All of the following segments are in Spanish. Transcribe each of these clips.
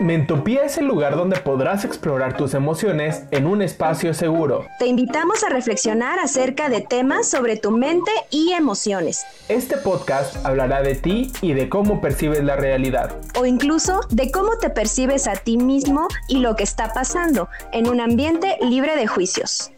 Mentopía es el lugar donde podrás explorar tus emociones en un espacio seguro. Te invitamos a reflexionar acerca de temas sobre tu mente y emociones. Este podcast hablará de ti y de cómo percibes la realidad. O incluso de cómo te percibes a ti mismo y lo que está pasando en un ambiente libre de juicios.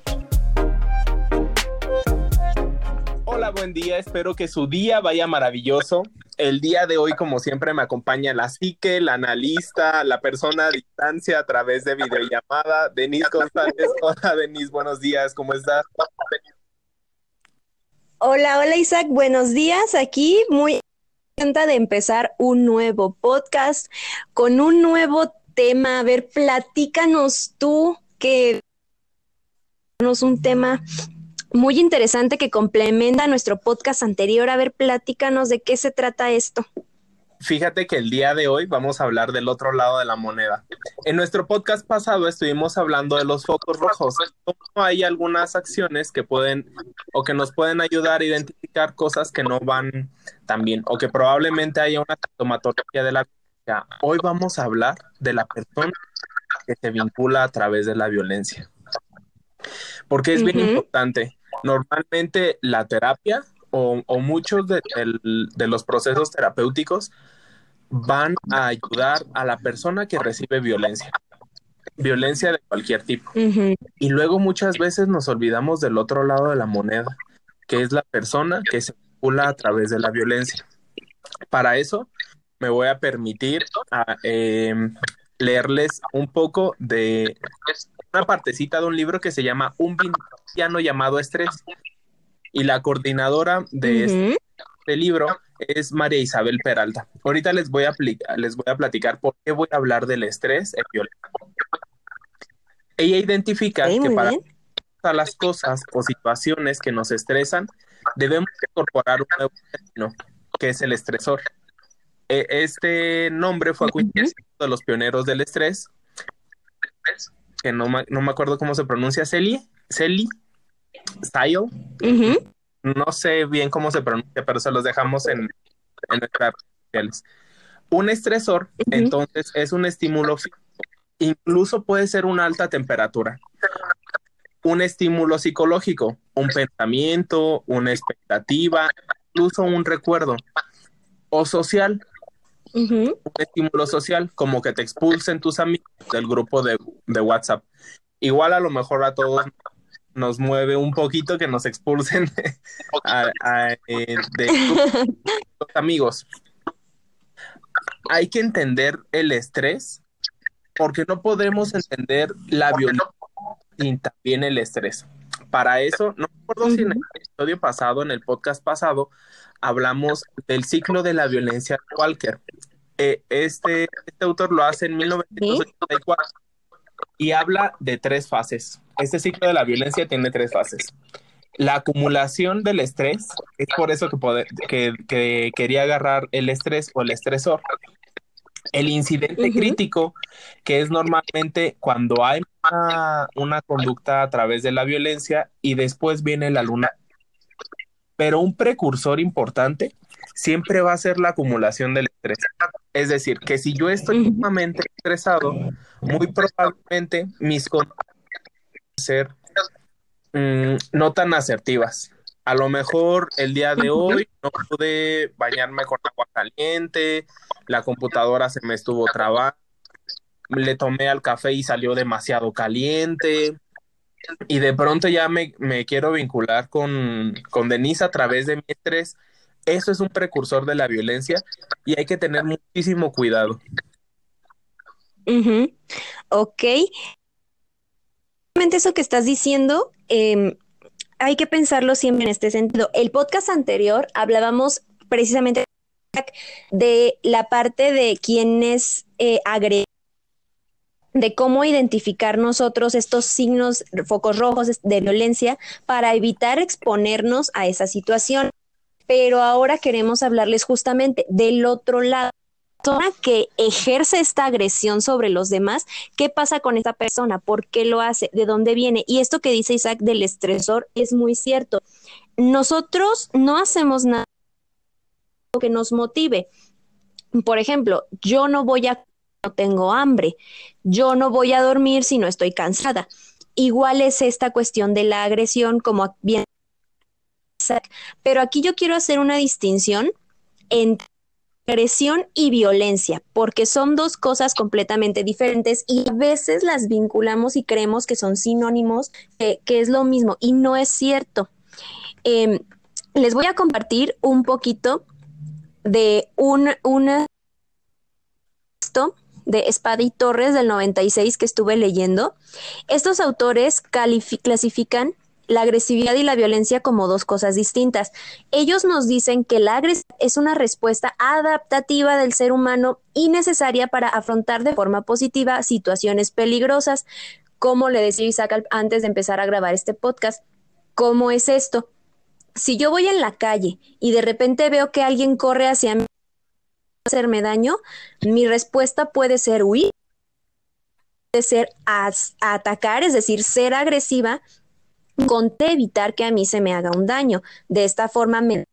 Hola, buen día. Espero que su día vaya maravilloso. El día de hoy, como siempre, me acompaña la psique, la analista, la persona a distancia a través de videollamada, Denise González. Hola, Denise, buenos días. ¿Cómo estás? Hola, hola Isaac, buenos días. Aquí muy contenta de empezar un nuevo podcast con un nuevo tema. A ver, platícanos tú que un tema muy interesante que complementa nuestro podcast anterior. A ver, platícanos de qué se trata esto. Fíjate que el día de hoy vamos a hablar del otro lado de la moneda. En nuestro podcast pasado estuvimos hablando de los focos rojos. hay algunas acciones que pueden o que nos pueden ayudar a identificar cosas que no van tan bien o que probablemente haya una sintomatología de la violencia. Hoy vamos a hablar de la persona que se vincula a través de la violencia. Porque es bien importante. Normalmente la terapia o, muchos de, los procesos terapéuticos van a ayudar a la persona que recibe violencia, violencia de cualquier tipo. Y luego muchas veces nos olvidamos del otro lado de la moneda, que es la persona que se vincula a través de la violencia. Para eso me voy a permitir a, em, leerles un poco de una partecita de un libro que se llama Un llamado estrés. Y la coordinadora de este, libro es María Isabel Peralta. Ahorita les voy a, les voy a platicar por qué voy a hablar del estrés en violencia. Ella identifica que para todas las cosas o situaciones que nos estresan, debemos incorporar un nuevo término, que es el estresor. E, este nombre fue acuñado de los pioneros del estrés que no, me acuerdo cómo se pronuncia, Celi, Celi, Style. No sé bien cómo se pronuncia, pero se los dejamos en, en nuestras redes Un estresor, entonces, es un estímulo incluso puede ser una alta temperatura. Un estímulo psicológico, un pensamiento, una expectativa, incluso un recuerdo. O social, un estímulo social, como que te expulsen tus amigos del grupo de, WhatsApp. Igual a lo mejor a todos nos mueve un poquito que nos expulsen eh, de los amigos. Hay que entender el estrés porque no podemos entender la violencia y también el estrés. Para eso, no recuerdo si en el episodio pasado, en el podcast pasado, hablamos del ciclo de la violencia de Walker. Eh, este, este autor lo hace en 1984 y habla de tres fases. Este ciclo de la violencia tiene tres fases. La acumulación del estrés, es por eso que, que, quería agarrar el estrés o el estresor. El incidente crítico, que es normalmente cuando hay una, una, conducta a través de la violencia y después viene la luna. Pero un precursor importante siempre va a ser la acumulación del estrés. Es decir, que si yo estoy sumamente estresado, muy probablemente mis conductas ser mm, no tan asertivas. A lo mejor el día de hoy no pude bañarme con agua caliente, la computadora se me estuvo trabando, le tomé al café y salió demasiado caliente, y de pronto ya me, quiero vincular con, con Denise a través de mi estrés eso es un precursor de la violencia y hay que tener muchísimo cuidado. Ok. Eso que estás diciendo, em, hay que pensarlo siempre en este sentido. El podcast anterior hablábamos precisamente de la parte de quienes eh, de cómo identificar nosotros estos signos, focos rojos de violencia para evitar exponernos a esa situación pero ahora queremos hablarles justamente del otro lado persona que ejerce esta agresión sobre los demás, ¿qué pasa con esta persona? ¿Por qué lo hace? ¿De dónde viene? Y esto que dice Isaac del estresor es muy cierto. Nosotros no hacemos nada que nos motive. Por ejemplo, yo no voy a no tengo hambre. Yo no voy a dormir si no estoy cansada. Igual es esta cuestión de la agresión, como bien. Pero aquí yo quiero hacer una distinción entre agresión y violencia, porque son dos cosas completamente diferentes y a veces las vinculamos y creemos que son sinónimos, que es lo mismo, y no es cierto. Em, les voy a compartir un poquito de un, una de Espada y Torres del 96 que estuve leyendo. Estos autores clasifican la agresividad y la violencia como dos cosas distintas. Ellos nos dicen que la agresividad es una respuesta adaptativa del ser humano y necesaria para afrontar de forma positiva situaciones peligrosas. Como le decía Isaac antes de empezar a grabar este podcast, ¿cómo es esto? Si yo voy en la calle y de repente veo que alguien corre hacia mí hacerme daño, mi respuesta puede ser huir, puede ser atacar, es decir, ser agresiva con evitar que a mí se me haga un daño. De esta forma me...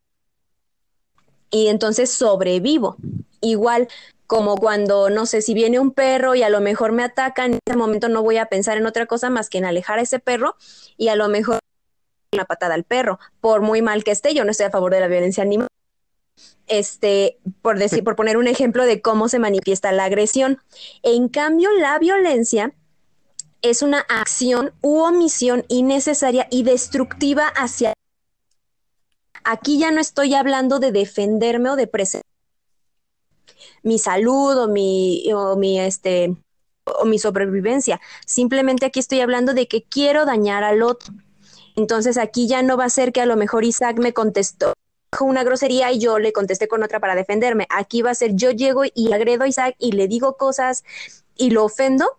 Y entonces sobrevivo. Igual como cuando, no sé, si viene un perro y a lo mejor me ataca, en ese momento no voy a pensar en otra cosa más que en alejar a ese perro y a lo mejor una patada al perro, por muy mal que esté, yo no estoy a favor de la violencia animal. Este, por decir, por poner un ejemplo de cómo se manifiesta la agresión. En cambio, la violencia es una acción u omisión innecesaria y destructiva hacia... Aquí ya no estoy hablando de defenderme o de presentar mi salud o mi, o mi, este, o mi sobrevivencia. Simplemente aquí estoy hablando de que quiero dañar al otro. Entonces aquí ya no va a ser que a lo mejor Isaac me contestó con una grosería y yo le contesté con otra para defenderme. Aquí va a ser yo llego y agredo a Isaac y le digo cosas y lo ofendo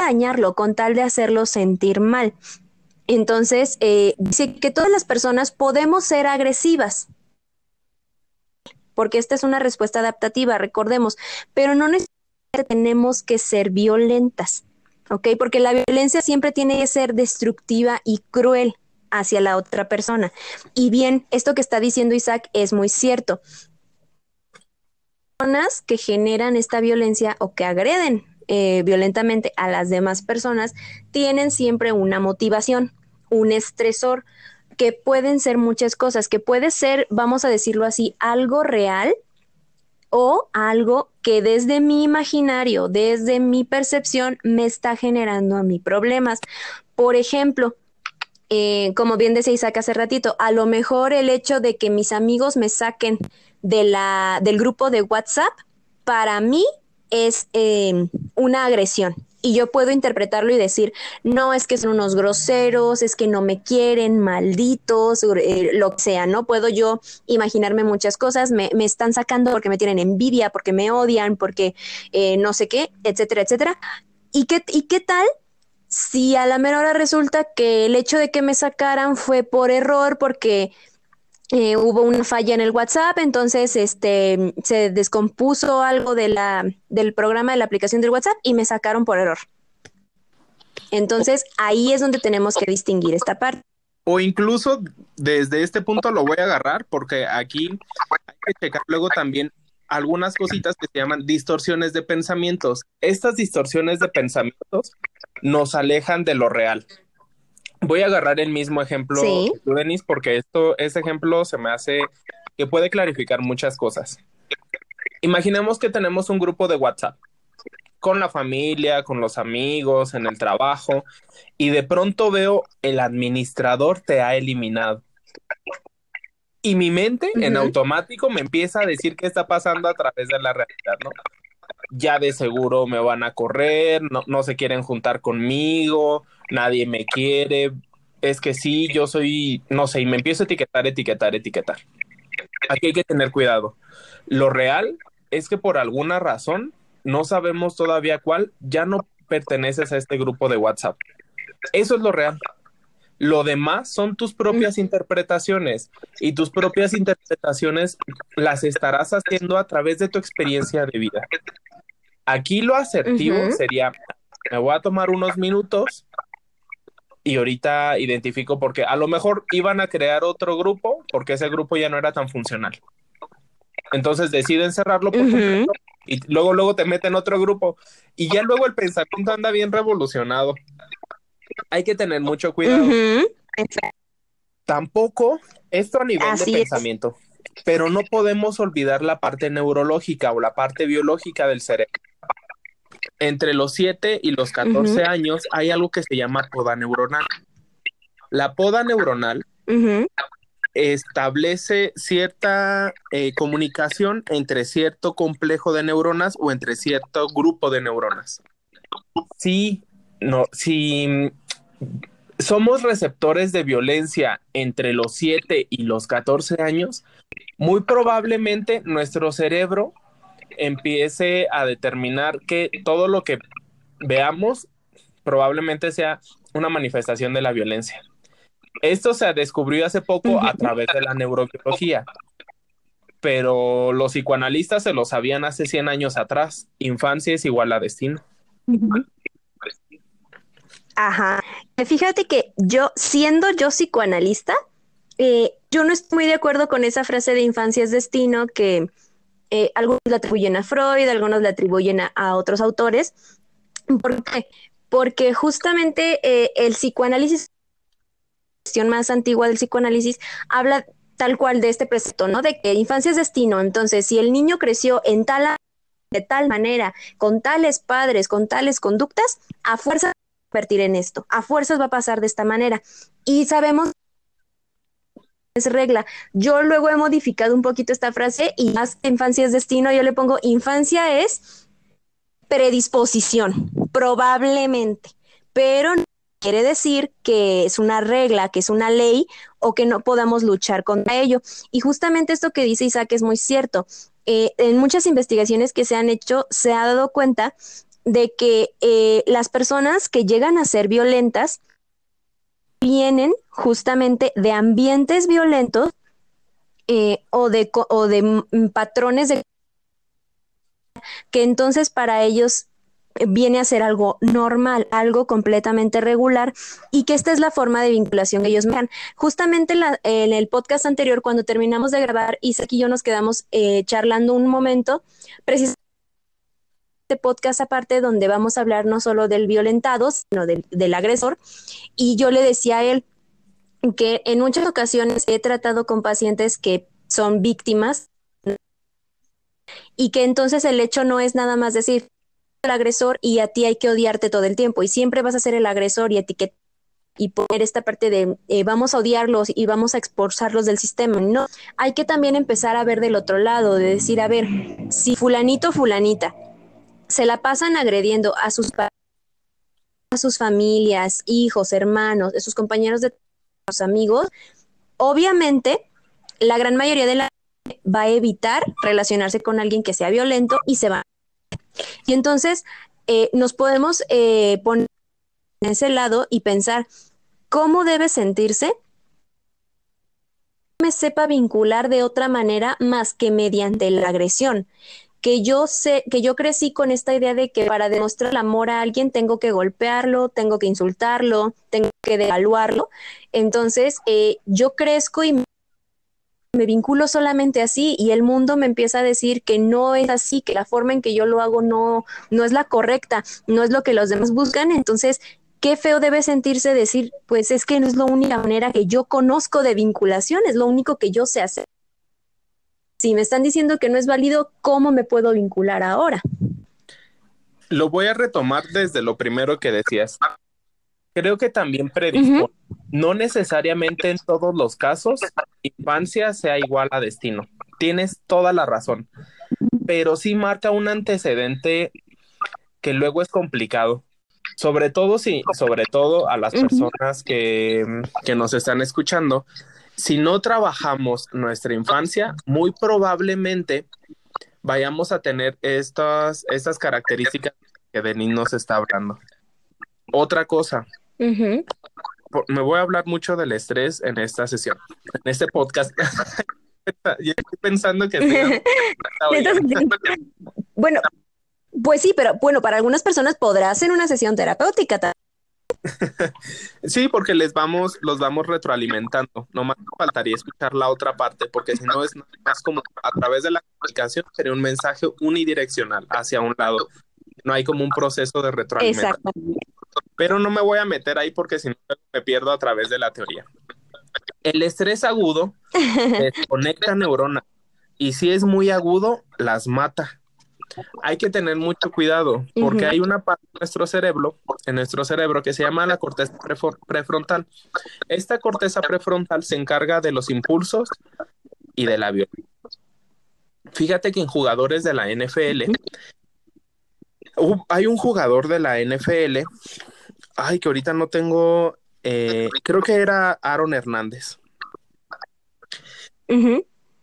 dañarlo con tal de hacerlo sentir mal. Entonces, eh, dice que todas las personas podemos ser agresivas, porque esta es una respuesta adaptativa, recordemos, pero no necesariamente tenemos que ser violentas, ¿ok? Porque la violencia siempre tiene que ser destructiva y cruel hacia la otra persona. Y bien, esto que está diciendo Isaac es muy cierto. Personas que generan esta violencia o que agreden eh, violentamente a las demás personas tienen siempre una motivación, un estresor, que pueden ser muchas cosas, que puede ser, vamos a decirlo así, algo real o algo que desde mi imaginario, desde mi percepción, me está generando a mí problemas. Por ejemplo, eh, como bien decía Isaac hace ratito, a lo mejor el hecho de que mis amigos me saquen de la, del grupo de WhatsApp, para mí es eh, una agresión. Y yo puedo interpretarlo y decir, no, es que son unos groseros, es que no me quieren, malditos, eh, lo que sea, ¿no? Puedo yo imaginarme muchas cosas, me, me están sacando porque me tienen envidia, porque me odian, porque eh, no sé qué, etcétera, etcétera. ¿Y qué, ¿Y qué tal si a la mera hora resulta que el hecho de que me sacaran fue por error, porque eh, hubo una falla en el WhatsApp, entonces este, se descompuso algo de la, del programa de la aplicación del WhatsApp y me sacaron por error. Entonces ahí es donde tenemos que distinguir esta parte. O incluso desde este punto lo voy a agarrar porque aquí hay que checar luego también algunas cositas que se llaman distorsiones de pensamientos. Estas distorsiones de pensamientos nos alejan de lo real. Voy a agarrar el mismo ejemplo tú, Denis, porque esto, ese ejemplo se me hace que puede clarificar muchas cosas. Imaginemos que tenemos un grupo de WhatsApp con la familia, con los amigos, en el trabajo, y de pronto veo el administrador te ha eliminado. Y mi mente en automático me empieza a decir qué está pasando a través de la realidad, ¿no? Ya de seguro me van a correr, no, no se quieren juntar conmigo, nadie me quiere, es que sí, yo soy, no sé, y me empiezo a etiquetar, etiquetar, etiquetar. Aquí hay que tener cuidado. Lo real es que por alguna razón, no sabemos todavía cuál, ya no perteneces a este grupo de WhatsApp. Eso es lo real. Lo demás son tus propias interpretaciones y tus propias interpretaciones las estarás haciendo a través de tu experiencia de vida. Aquí lo asertivo sería, me voy a tomar unos minutos y ahorita identifico porque a lo mejor iban a crear otro grupo porque ese grupo ya no era tan funcional. Entonces deciden cerrarlo por y luego, luego te meten otro grupo y ya luego el pensamiento anda bien revolucionado. Hay que tener mucho cuidado. Tampoco esto a nivel de pensamiento, pero no podemos olvidar la parte neurológica o la parte biológica del cerebro. Entre los 7 y los 14 años hay algo que se llama poda neuronal. La poda neuronal establece cierta eh, comunicación entre cierto complejo de neuronas o entre cierto grupo de neuronas. Si, no, si somos receptores de violencia entre los 7 y los 14 años, muy probablemente nuestro cerebro empiece a determinar que todo lo que veamos probablemente sea una manifestación de la violencia. Esto se descubrió hace poco a través de la neurobiología, pero los psicoanalistas se lo sabían hace 100 años atrás. Infancia es igual a destino. Ajá. Fíjate que yo, siendo yo psicoanalista, eh, yo no estoy muy de acuerdo con esa frase de infancia es destino que eh, algunos le atribuyen a Freud, algunos le atribuyen a, otros autores. ¿Por qué? Porque justamente eh, el psicoanálisis más antigua del psicoanálisis habla tal cual de este precepto, ¿no? De que infancia es destino. Entonces, si el niño creció en tal de tal manera, con tales padres, con tales conductas, a fuerzas va a convertir en esto, a fuerzas va a pasar de esta manera. Y sabemos es regla. Yo luego he modificado un poquito esta frase y más infancia es destino, yo le pongo infancia es predisposición, probablemente, pero quiere decir que es una regla, que es una ley o que no podamos luchar contra ello. Y justamente esto que dice Isaac es muy cierto. Eh, en muchas investigaciones que se han hecho se ha dado cuenta de que eh, las personas que llegan a ser violentas vienen justamente de ambientes violentos eh, o de, o de patrones de que entonces para ellos viene a ser algo normal, algo completamente regular y que esta es la forma de vinculación que ellos me dan. Justamente en el podcast anterior, cuando terminamos de grabar, Isaac y yo nos quedamos eh, charlando un momento, precisamente podcast aparte donde vamos a hablar no solo del violentado, sino del, del agresor. Y yo le decía a él que en muchas ocasiones he tratado con pacientes que son víctimas y que entonces el hecho no es nada más decir, el agresor y a ti hay que odiarte todo el tiempo y siempre vas a ser el agresor y etiquetar y poner esta parte de eh, vamos a odiarlos y vamos a expulsarlos del sistema. No, hay que también empezar a ver del otro lado, de decir, a ver, si fulanito, fulanita, se la pasan agrediendo a sus a sus familias, hijos, hermanos, a sus compañeros de los amigos, obviamente la gran mayoría de la va a evitar relacionarse con alguien que sea violento y se va y entonces eh, nos podemos eh, poner en ese lado y pensar cómo debe sentirse me sepa vincular de otra manera más que mediante la agresión. Que yo sé, que yo crecí con esta idea de que para demostrar el amor a alguien tengo que golpearlo, tengo que insultarlo, tengo que devaluarlo. Entonces, eh, yo crezco y me vinculo solamente así y el mundo me empieza a decir que no es así, que la forma en que yo lo hago no, no es la correcta, no es lo que los demás buscan, entonces qué feo debe sentirse decir, pues es que no es la única manera que yo conozco de vinculación, es lo único que yo sé hacer. Si me están diciendo que no es válido, ¿cómo me puedo vincular ahora? Lo voy a retomar desde lo primero que decías creo que también predispone. No necesariamente en todos los casos infancia sea igual a destino. Tienes toda la razón, pero sí marca un antecedente que luego es complicado. Sobre todo si, sobre todo a las personas que, que nos están escuchando, si no trabajamos nuestra infancia, muy probablemente vayamos a tener estas, estas características que Denis nos está hablando. Otra cosa, me voy a hablar mucho del estrés en esta sesión, en este podcast. y estoy pensando que... bueno, pues sí, pero bueno, para algunas personas podrá ser una sesión terapéutica. sí, porque les vamos, los vamos retroalimentando. No más faltaría escuchar la otra parte, porque si no es más como a través de la comunicación sería un mensaje unidireccional hacia un lado. No hay como un proceso de retroalimentación. Pero no me voy a meter ahí porque si no me pierdo a través de la teoría. El estrés agudo desconecta neuronas y si es muy agudo, las mata hay que tener mucho cuidado porque hay una parte de nuestro cerebro, en nuestro cerebro, que se llama la corteza prefrontal. Esta corteza prefrontal se encarga de los impulsos y de la violencia. Fíjate que en jugadores de la NFL, hay un jugador de la NFL, ay, que ahorita no tengo, eh, creo que era Aaron Hernández.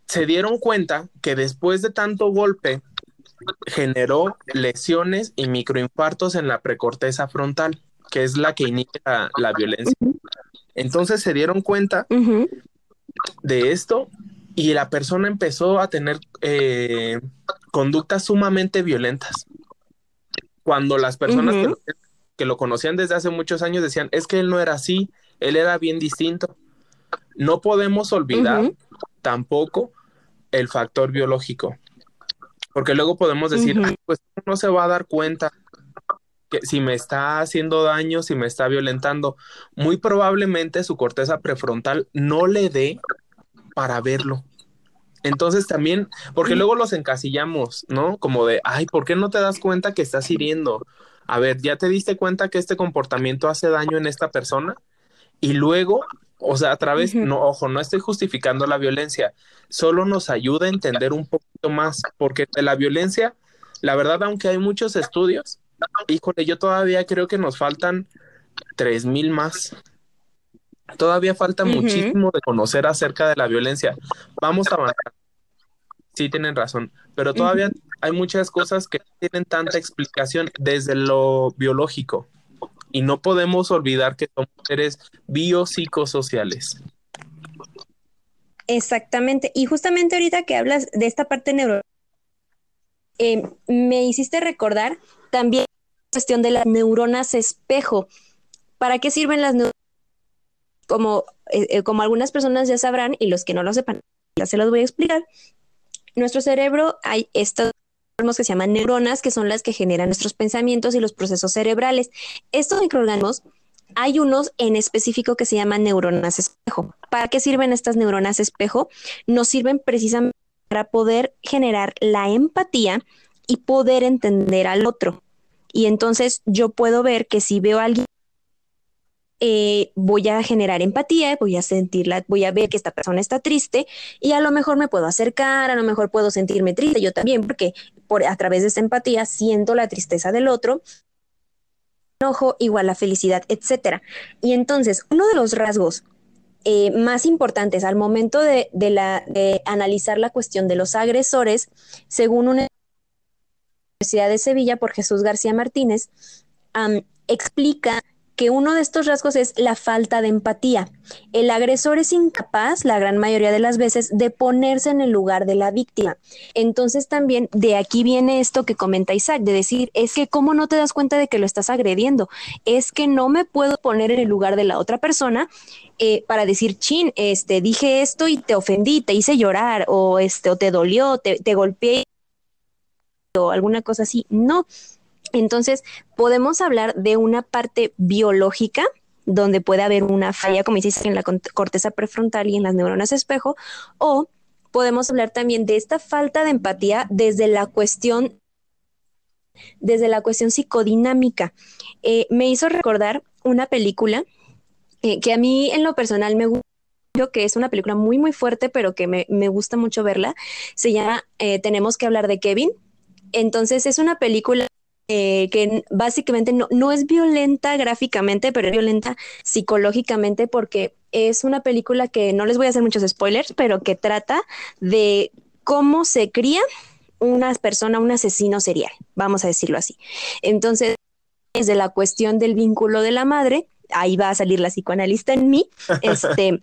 Se dieron cuenta que después de tanto golpe generó lesiones y microinfartos en la precorteza frontal, que es la que inicia la, violencia. Entonces se dieron cuenta de esto y la persona empezó a tener eh, conductas sumamente violentas. Cuando las personas que, lo, conocían desde hace muchos años decían, es que él no era así, él era bien distinto. No podemos olvidar tampoco el factor biológico. Porque luego podemos decir, pues no se va a dar cuenta que si me está haciendo daño, si me está violentando, muy probablemente su corteza prefrontal no le dé para verlo. Entonces también, porque luego los encasillamos, ¿no? Como de, ay, ¿por qué no te das cuenta que estás hiriendo? A ver, ¿ya te diste cuenta que este comportamiento hace daño en esta persona? Y luego o sea, a través, no, ojo, no estoy justificando la violencia, solo nos ayuda a entender un poquito más, porque de la violencia, la verdad, aunque hay muchos estudios, híjole, yo todavía creo que nos faltan tres mil más. Todavía falta muchísimo de conocer acerca de la violencia. Vamos a avanzar. Sí, tienen razón, pero todavía hay muchas cosas que tienen tanta explicación desde lo biológico y no podemos olvidar que somos seres biopsicosociales. Exactamente. Y justamente ahorita que hablas de esta parte neuro, eh, me hiciste recordar también la cuestión de las neuronas espejo. ¿Para qué sirven las neuronas? Como, eh, eh, como algunas personas ya sabrán y los que no lo sepan, ya se los voy a explicar. Nuestro cerebro hay estos que se llaman neuronas, que son las que generan nuestros pensamientos y los procesos cerebrales. Estos microorganismos, hay unos en específico que se llaman neuronas espejo. ¿Para qué sirven estas neuronas espejo? Nos sirven precisamente para poder generar la empatía y poder entender al otro. Y entonces yo puedo ver que si veo a alguien eh, voy a generar empatía, voy a sentirla, voy a ver que esta persona está triste y a lo mejor me puedo acercar, a lo mejor puedo sentirme triste yo también, porque por, a través de esa empatía siento la tristeza del otro, enojo igual la felicidad, etcétera. Y entonces, uno de los rasgos eh, más importantes al momento de, la, de analizar la cuestión de los agresores, según una Universidad de Sevilla por Jesús García Martínez, explica que uno de estos rasgos es la falta de empatía. El agresor es incapaz, la gran mayoría de las veces, de ponerse en el lugar de la víctima. Entonces también de aquí viene esto que comenta Isaac, de decir, es que cómo no te das cuenta de que lo estás agrediendo, es que no me puedo poner en el lugar de la otra persona eh, para decir, chin, este, dije esto y te ofendí, te hice llorar, o, este, o te dolió, te, te golpeé, o alguna cosa así. No, entonces, podemos hablar de una parte biológica donde puede haber una falla, como hiciste, en la corteza prefrontal y en las neuronas espejo, o podemos hablar también de esta falta de empatía desde la cuestión desde la cuestión psicodinámica. Eh, me hizo recordar una película eh, que a mí en lo personal me gusta que es una película muy muy fuerte, pero que me, gusta mucho verla. Se llama eh, Tenemos que hablar de Kevin. Entonces es una película eh, que básicamente no, no es violenta gráficamente, pero es violenta psicológicamente porque es una película que no les voy a hacer muchos spoilers, pero que trata de cómo se cría una persona, un asesino serial, vamos a decirlo así. Entonces, desde la cuestión del vínculo de la madre, ahí va a salir la psicoanalista en mí, este,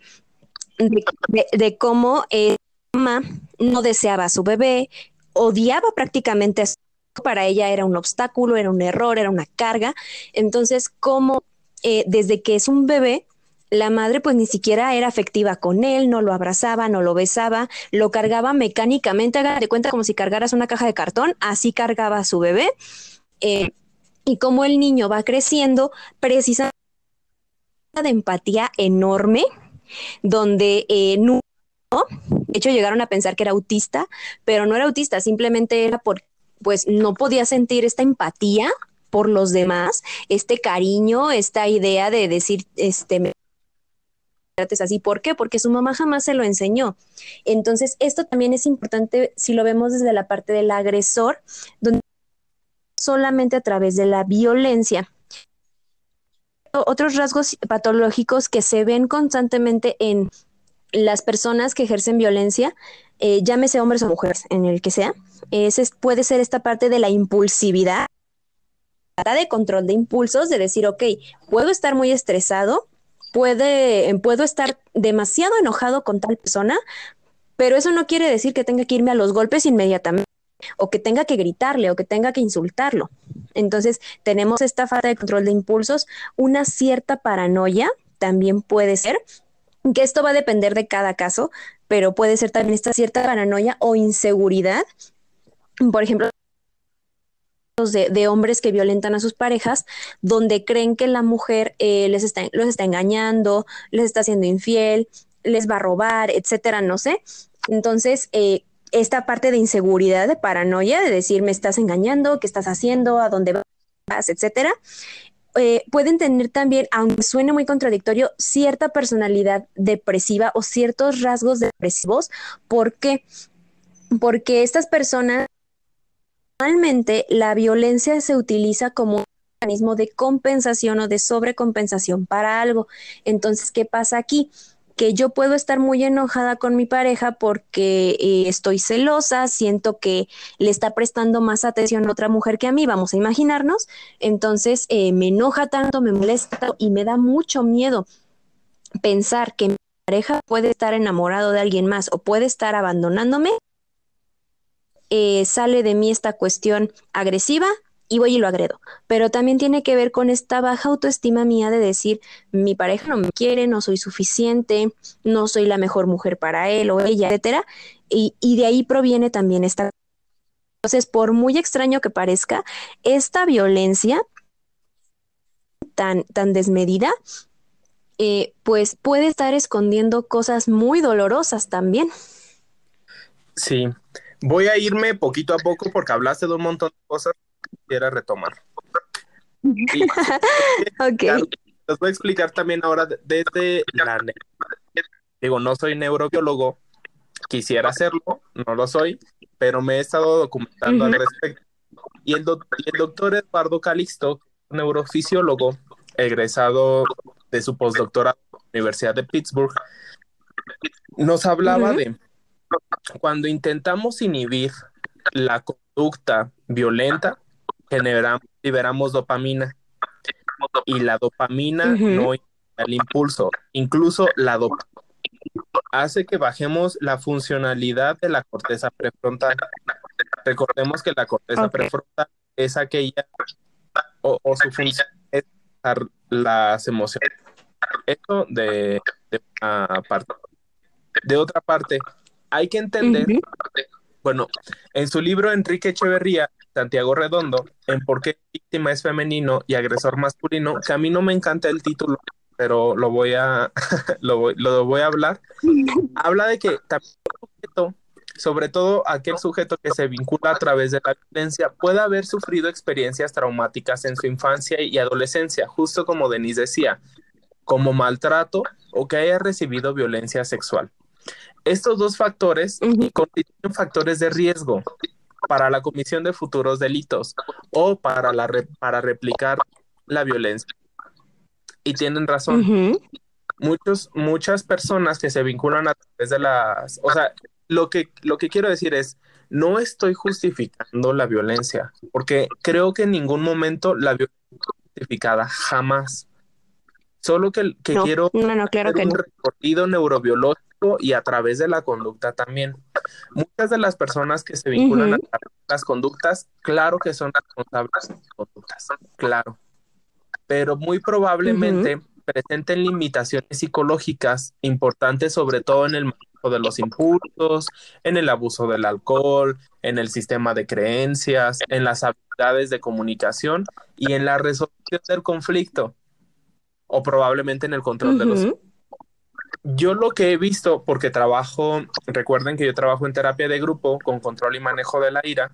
de, cómo eh, mamá no deseaba a su bebé, odiaba prácticamente a su para ella era un obstáculo, era un error, era una carga. Entonces, ¿cómo eh, desde que es un bebé, la madre pues ni siquiera era afectiva con él, no lo abrazaba, no lo besaba, lo cargaba mecánicamente, haga cuenta como si cargaras una caja de cartón, así cargaba su bebé. Eh, y como el niño va creciendo, precisa de empatía enorme, donde eh, no, de hecho llegaron a pensar que era autista, pero no era autista, simplemente era por, pues no podía sentir esta empatía por los demás, este cariño, esta idea de decir, este, es así. ¿Por qué? Porque su mamá jamás se lo enseñó. Entonces, esto también es importante si lo vemos desde la parte del agresor, donde solamente a través de la violencia. Otros rasgos patológicos que se ven constantemente en las personas que ejercen violencia, eh, llámese hombres o mujeres, en el que sea, ese puede ser esta parte de la impulsividad, de control de impulsos, de decir, ok, puedo estar muy estresado, puede, puedo estar demasiado enojado con tal persona, pero eso no quiere decir que tenga que irme a los golpes inmediatamente o que tenga que gritarle o que tenga que insultarlo. Entonces, tenemos esta falta de control de impulsos, una cierta paranoia también puede ser, que esto va a depender de cada caso, pero puede ser también esta cierta paranoia o inseguridad. Por ejemplo, de, hombres que violentan a sus parejas, donde creen que la mujer eh, les está, los está engañando, les está haciendo infiel, les va a robar, etcétera, no sé. Entonces, eh, esta parte de inseguridad, de paranoia, de decir me estás engañando, qué estás haciendo, a dónde vas, etcétera, eh, pueden tener también, aunque suene muy contradictorio, cierta personalidad depresiva o ciertos rasgos depresivos. ¿Por qué? Porque estas personas, normalmente la violencia se utiliza como un mecanismo de compensación o de sobrecompensación para algo. Entonces, ¿qué pasa aquí? que yo puedo estar muy enojada con mi pareja porque eh, estoy celosa, siento que le está prestando más atención a otra mujer que a mí, vamos a imaginarnos, entonces eh, me enoja tanto, me molesta y me da mucho miedo pensar que mi pareja puede estar enamorado de alguien más o puede estar abandonándome, eh, sale de mí esta cuestión agresiva, y voy y lo agredo. Pero también tiene que ver con esta baja autoestima mía de decir, mi pareja no me quiere, no soy suficiente, no soy la mejor mujer para él o ella, etcétera. Y, de ahí proviene también esta. Entonces, por muy extraño que parezca, esta violencia tan, tan desmedida, eh, pues puede estar escondiendo cosas muy dolorosas también. Sí, voy a irme poquito a poco porque hablaste de un montón de cosas quiera retomar. ok. les voy a explicar también ahora desde la... Digo, no soy neurobiólogo, quisiera hacerlo, no lo soy, pero me he estado documentando al respecto. Y el, el doctor Eduardo Calixto, neurofisiólogo, egresado de su postdoctorado en la Universidad de Pittsburgh, nos hablaba de cuando intentamos inhibir la conducta violenta, generamos, liberamos dopamina. Y la dopamina no el impulso, incluso la dopamina hace que bajemos la funcionalidad de la corteza prefrontal. Recordemos que la corteza prefrontal es aquella o, su función es las emociones. Esto de, una parte. De otra parte, hay que entender, bueno, en su libro Enrique Echeverría Santiago Redondo en por qué víctima es femenino y agresor masculino, que a mí no me encanta el título, pero lo voy a, lo, voy, a hablar. Habla de que también sujeto, sobre todo aquel sujeto que se vincula a través de la violencia, puede haber sufrido experiencias traumáticas en su infancia y adolescencia, justo como Denise decía, como maltrato o que haya recibido violencia sexual. Estos dos factores constituyen factores de riesgo para la comisión de futuros delitos o para, la para replicar la violencia. Y tienen razón. Muchos, muchas personas que se vinculan a través de las... O sea, lo que, lo que quiero decir es, no estoy justificando la violencia, porque creo que en ningún momento la violencia es justificada, jamás. Solo que, que quiero no, no, claro que un recorrido neurobiológico y a través de la conducta también. Muchas de las personas que se vinculan a las conductas, claro que son responsables de las conductas, claro. pero muy probablemente presenten limitaciones psicológicas importantes, sobre todo en el manejo de los impulsos, en el abuso del alcohol, en el sistema de creencias, en las habilidades de comunicación y en la resolución del conflicto, o probablemente en el control de los yo lo que he visto, porque trabajo, recuerden que yo trabajo en terapia de grupo con control y manejo de la ira,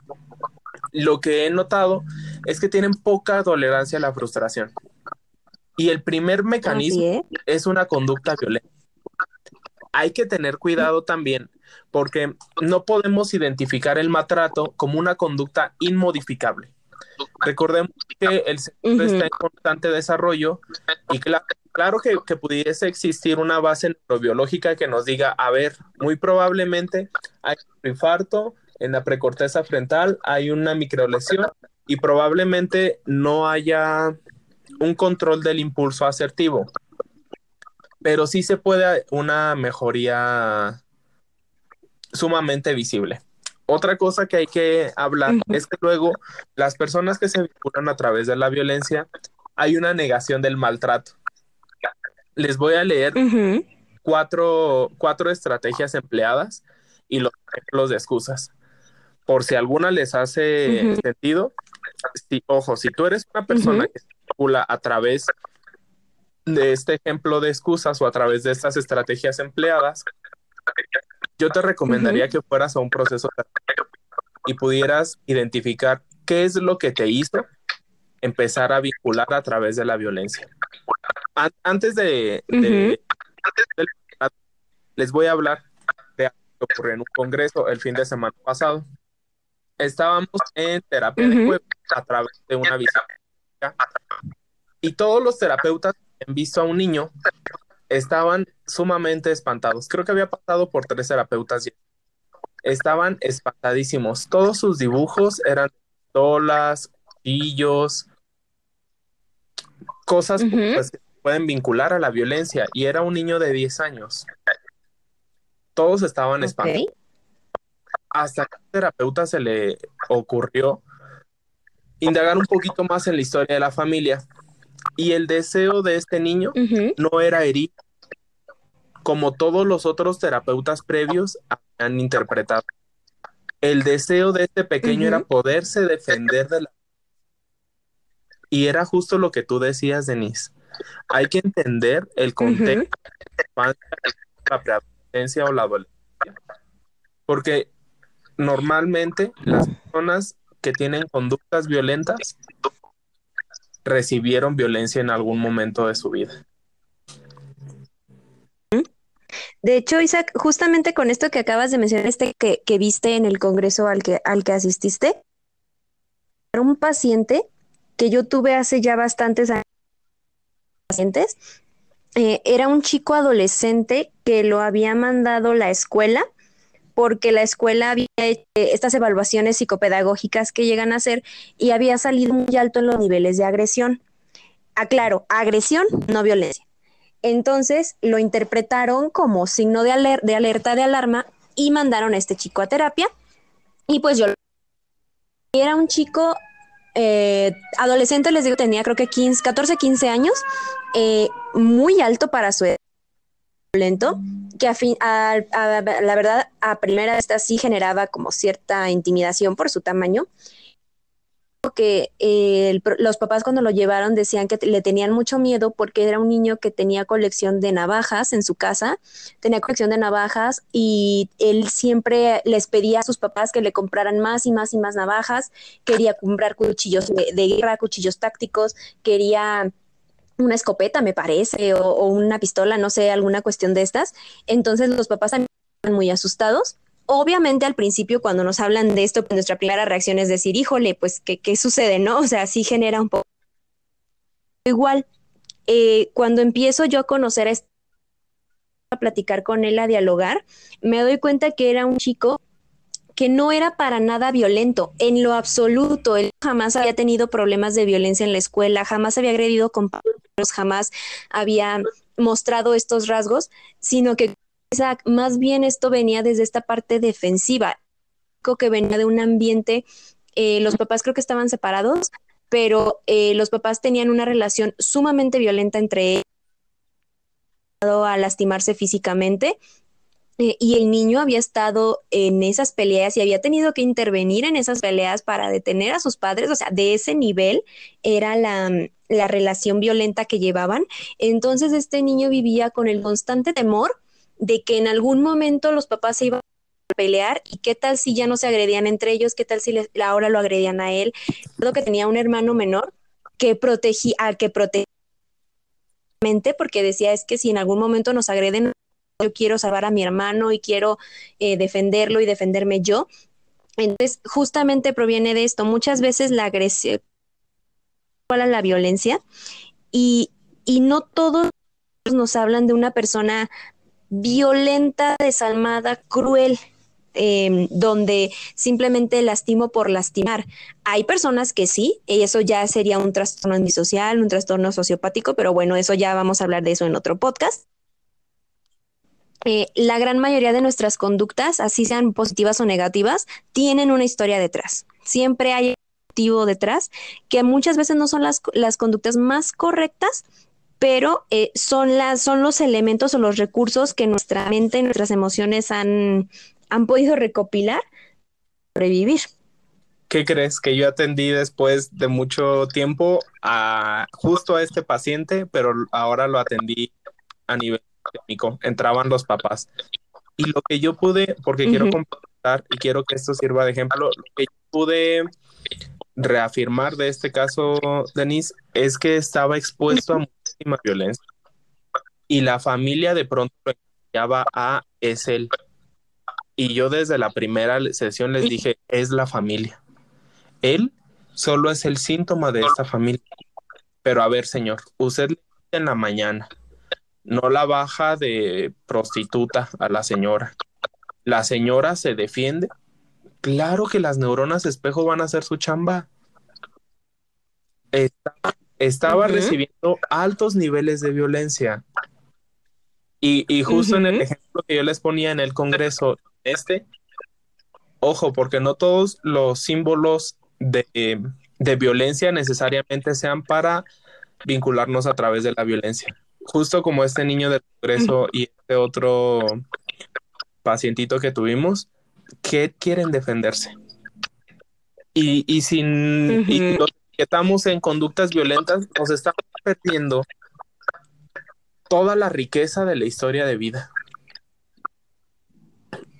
lo que he notado es que tienen poca tolerancia a la frustración. Y el primer mecanismo es una conducta violenta. Hay que tener cuidado también porque no podemos identificar el maltrato como una conducta inmodificable. Recordemos que el cerebro está en constante desarrollo y claro, claro que, que, pudiese existir una base neurobiológica que nos diga, a ver, muy probablemente hay un infarto en la precorteza frontal, hay una microlesión y probablemente no haya un control del impulso asertivo. Pero sí se puede una mejoría sumamente visible. Otra cosa que hay que hablar es que luego las personas que se vinculan a través de la violencia, hay una negación del maltrato. Les voy a leer cuatro, cuatro estrategias empleadas y los ejemplos de excusas. Por si alguna les hace sentido, ojo, si tú eres una persona que se vincula a través de este ejemplo de excusas o a través de estas estrategias empleadas, yo te recomendaría que fueras a un proceso y pudieras identificar qué es lo que te hizo empezar a vincular a través de la violencia. antes de, les voy a hablar de algo que ocurrió en un congreso el fin de semana pasado. Estábamos en terapia de a través de una visita y todos los terapeutas que han visto a un niño estaban sumamente espantados. Creo que había pasado por tres terapeutas ya. Estaban espantadísimos. Todos sus dibujos eran pistolas, cuchillos, cosas pues, que pueden vincular a la violencia. Y era un niño de 10 años. Todos estaban espantados. Hasta que al terapeuta se le ocurrió indagar un poquito más en la historia de la familia y el deseo de este niño no era herir, como todos los otros terapeutas previos han interpretado. El deseo de este pequeño era poderse defender de la... Y era justo lo que tú decías, Denise. Hay que entender el contexto de la preadolescencia o la adolescencia. Porque normalmente las personas que tienen conductas violentas recibieron violencia en algún momento de su vida. De hecho, Isaac, justamente con esto que acabas de mencionar, este que, viste en el congreso al que, al que asististe, era un paciente que yo tuve hace ya bastantes años, pacientes, eh, era un chico adolescente que lo había mandado la escuela porque la escuela había hecho estas evaluaciones psicopedagógicas que llegan a hacer y había salido muy alto en los niveles de agresión. Aclaro, agresión, no violencia. Entonces lo interpretaron como signo de, alerta, de alarma y mandaron a este chico a terapia. Y pues yo era un chico eh, adolescente, les digo, tenía creo que 15, 14, 15 años, eh, muy alto para su edad lento, que a fin, a, la verdad a primera vista sí generaba como cierta intimidación por su tamaño. Que eh, los papás cuando lo llevaron decían que le tenían mucho miedo porque era un niño que tenía colección de navajas en su casa, tenía colección de navajas y él siempre les pedía a sus papás que le compraran más y más y más navajas, quería comprar cuchillos de guerra, cuchillos tácticos, quería una escopeta, me parece, o, una pistola, no sé, alguna cuestión de estas. Entonces los papás están muy asustados. Obviamente al principio cuando nos hablan de esto, pues nuestra primera reacción es decir, híjole, pues, ¿qué, qué sucede? ¿No? O sea, sí genera un poco... Igual, eh, cuando empiezo yo a conocer a este a platicar con él, a dialogar, me doy cuenta que era un chico que no era para nada violento, en lo absoluto. Él jamás había tenido problemas de violencia en la escuela, jamás había agredido compañeros, jamás había mostrado estos rasgos, sino que más bien esto venía desde esta parte defensiva, que venía de un ambiente, eh, los papás creo que estaban separados, pero eh, los papás tenían una relación sumamente violenta entre ellos, a lastimarse físicamente. Eh, y el niño había estado en esas peleas y había tenido que intervenir en esas peleas para detener a sus padres, o sea, de ese nivel era la, la relación violenta que llevaban. Entonces este niño vivía con el constante temor de que en algún momento los papás se iban a pelear y qué tal si ya no se agredían entre ellos, qué tal si ahora lo agredían a él. Creo que tenía un hermano menor que protegía, al que protegía porque decía es que si en algún momento nos agreden, yo quiero salvar a mi hermano y quiero eh, defenderlo y defenderme yo. Entonces, justamente proviene de esto. Muchas veces la agresión, la violencia, y, y no todos nos hablan de una persona violenta, desalmada, cruel, em, donde simplemente lastimo por lastimar. Hay personas que sí, y eso ya sería un trastorno antisocial, un trastorno sociopático, pero bueno, eso ya vamos a hablar de eso en otro podcast. Eh, la gran mayoría de nuestras conductas, así sean positivas o negativas, tienen una historia detrás. Siempre hay motivo detrás, que muchas veces no son las, las conductas más correctas, pero eh, son, las, son los elementos o los recursos que nuestra mente y nuestras emociones han, han podido recopilar, revivir. ¿Qué crees? Que yo atendí después de mucho tiempo a justo a este paciente, pero ahora lo atendí a nivel técnico. Entraban los papás. Y lo que yo pude, porque quiero compartir y quiero que esto sirva de ejemplo, lo que yo pude reafirmar de este caso, Denise, es que estaba expuesto a muchísima violencia. Y la familia de pronto lo llamaba a es él. Y yo desde la primera sesión les dije, es la familia. Él solo es el síntoma de esta familia. Pero a ver, señor, usted en la mañana no la baja de prostituta a la señora. La señora se defiende Claro que las neuronas espejo van a hacer su chamba. estaba recibiendo altos niveles de violencia. Y, justo en el ejemplo que yo les ponía en el Congreso, este, ojo, porque no todos los símbolos de, de violencia necesariamente sean para vincularnos a través de la violencia. Justo como este niño del Congreso y este otro pacientito que tuvimos, que quieren defenderse. Y, y sin estamos en conductas violentas, nos estamos perdiendo toda la riqueza de la historia de vida.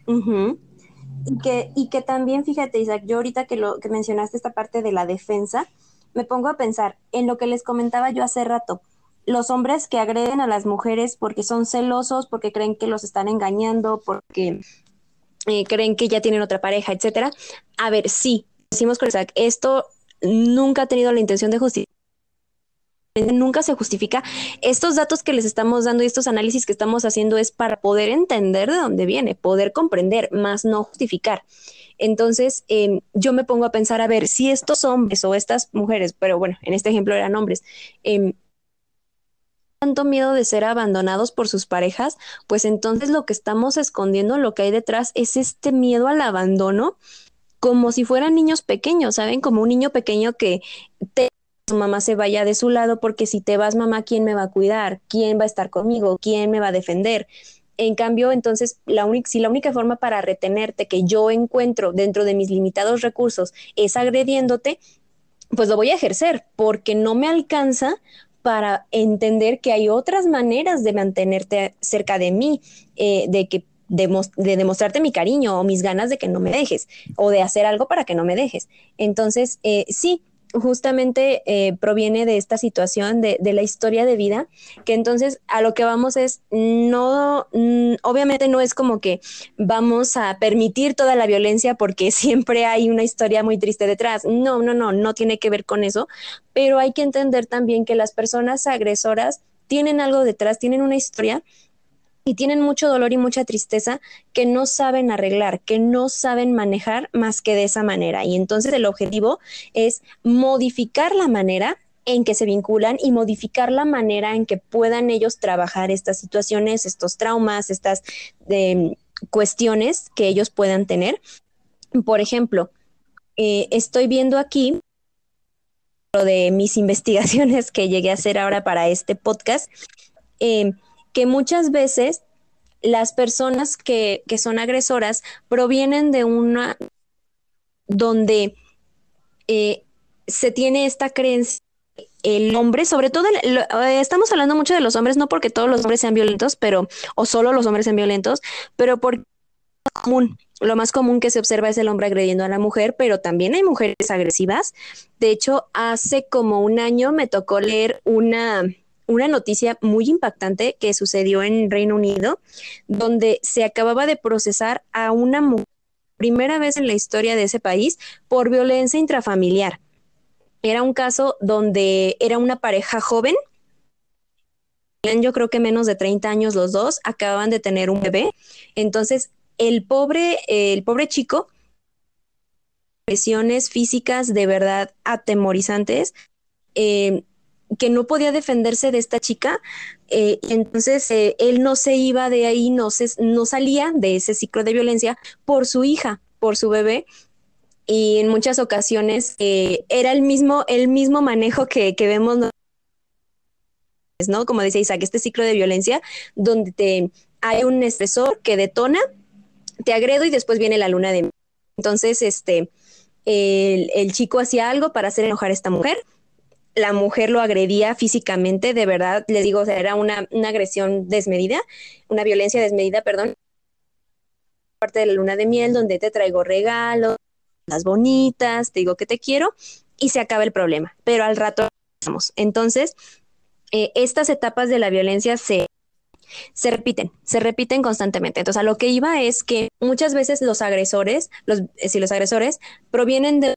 y, que, y que también, fíjate, Isaac, yo ahorita que, lo, que mencionaste esta parte de la defensa, me pongo a pensar en lo que les comentaba yo hace rato. Los hombres que agreden a las mujeres porque son celosos, porque creen que los están engañando, porque eh, creen que ya tienen otra pareja, etcétera. A ver, sí, decimos con esto nunca ha tenido la intención de justificar nunca se justifica. Estos datos que les estamos dando y estos análisis que estamos haciendo es para poder entender de dónde viene, poder comprender, más no justificar. Entonces, em, yo me pongo a pensar, a ver, si estos hombres o estas mujeres, pero bueno, en este ejemplo eran hombres, eh, tanto miedo de ser abandonados por sus parejas, pues entonces lo que estamos escondiendo, lo que hay detrás es este miedo al abandono, como si fueran niños pequeños, ¿saben? Como un niño pequeño que te su mamá se vaya de su lado porque si te vas mamá, ¿quién me va a cuidar? ¿Quién va a estar conmigo? ¿Quién me va a defender? En cambio, entonces, si la única forma para retenerte que yo encuentro dentro de mis limitados recursos es agrediéndote, pues lo voy a ejercer porque no me alcanza para entender que hay otras maneras de mantenerte cerca de mí, eh, de que de, demostrarte mi cariño o mis ganas de que no me dejes o de hacer algo para que no me dejes. Entonces, eh, sí, justamente eh, proviene de esta situación de, la historia de vida, que entonces a lo que vamos es, no, mm, obviamente no es como que vamos a permitir toda la violencia porque siempre hay una historia muy triste detrás. No, no, no, no tiene que ver con eso, pero hay que entender también que las personas agresoras tienen algo detrás, tienen una historia y tienen mucho dolor y mucha tristeza que no saben arreglar, que no saben manejar más que de esa manera. Y entonces el objetivo es modificar la manera en que se vinculan y modificar la manera en que puedan ellos trabajar estas situaciones, estos traumas, estas em, cuestiones que ellos puedan tener. Por ejemplo, eh, estoy viendo aquí de mis investigaciones que llegué a hacer ahora para este podcast, eh, que muchas veces las personas que, que son agresoras provienen de una donde eh, se tiene esta creencia el hombre, sobre todo, eh, estamos hablando mucho de los hombres, no porque todos los hombres sean violentos, pero, o solo los hombres sean violentos, pero porque común, lo más común que se observa es el hombre agrediendo a la mujer, pero también hay mujeres agresivas. De hecho, hace como un año me tocó leer una, una noticia muy impactante que sucedió en Reino Unido, donde se acababa de procesar a una mujer, primera vez en la historia de ese país, por violencia intrafamiliar. Era un caso donde era una pareja joven, yo creo que menos de 30 años los dos, acababan de tener un bebé. Entonces, el pobre, el pobre chico, lesiones físicas de verdad atemorizantes, eh, que no podía defenderse de esta chica, eh, entonces eh, él no se iba de ahí, no, se, no salía de ese ciclo de violencia por su hija, por su bebé, y en muchas ocasiones eh, era el mismo, el mismo manejo que, que vemos, ¿no? Como dice Isaac, este ciclo de violencia donde te, hay un estresor que detona, te agredo y después viene la luna de Entonces, este, el, el chico hacía algo para hacer enojar a esta mujer, la mujer lo agredía físicamente, de verdad, les digo, o sea, era una, una, agresión desmedida, una violencia desmedida, perdón. Parte de la luna de miel, donde te traigo regalos, las bonitas, te digo que te quiero y se acaba el problema, pero al rato Entonces, eh, estas etapas de la violencia se, se repiten, se repiten constantemente. Entonces, a lo que iba es que muchas veces los agresores, los, eh, si los agresores provienen de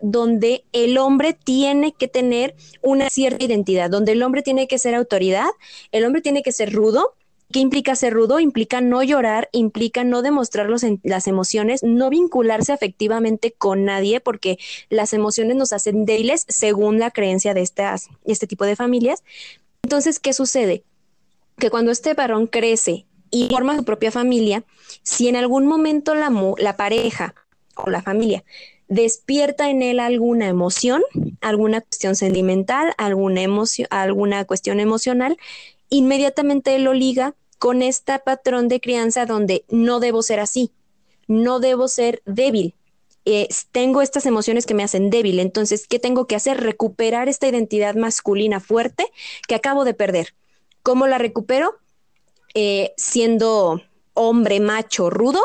donde el hombre tiene que tener una cierta identidad, donde el hombre tiene que ser autoridad, el hombre tiene que ser rudo, ¿Qué implica ser rudo? Implica no llorar, implica no demostrar las emociones, no vincularse afectivamente con nadie, porque las emociones nos hacen débiles según la creencia de estas, este tipo de familias. Entonces, ¿qué sucede? Que cuando este varón crece y forma su propia familia, si en algún momento la, la pareja o la familia despierta en él alguna emoción, alguna cuestión sentimental, alguna, emoción, alguna cuestión emocional, inmediatamente él lo liga con este patrón de crianza donde no debo ser así, no debo ser débil. Eh, tengo estas emociones que me hacen débil, entonces, ¿qué tengo que hacer? Recuperar esta identidad masculina fuerte que acabo de perder. ¿Cómo la recupero? Eh, siendo hombre macho rudo,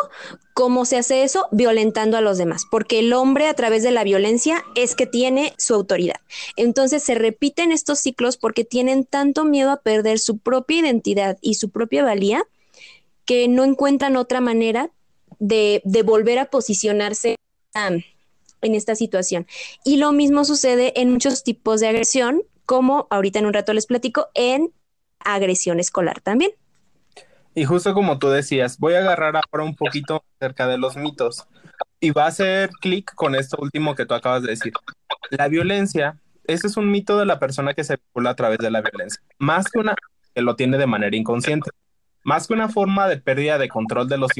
¿cómo se hace eso? Violentando a los demás, porque el hombre a través de la violencia es que tiene su autoridad. Entonces se repiten estos ciclos porque tienen tanto miedo a perder su propia identidad y su propia valía que no encuentran otra manera de, volver a posicionarse en esta situación. Y lo mismo sucede en muchos tipos de agresión, como ahorita en un rato les platico, en agresión escolar también. Y justo como tú decías, voy a agarrar ahora un poquito acerca de los mitos y va a hacer clic con esto último que tú acabas de decir. La violencia, ese es un mito de la persona que se vincula a través de la violencia, más que una que lo tiene de manera inconsciente. Más que una forma de pérdida de control de los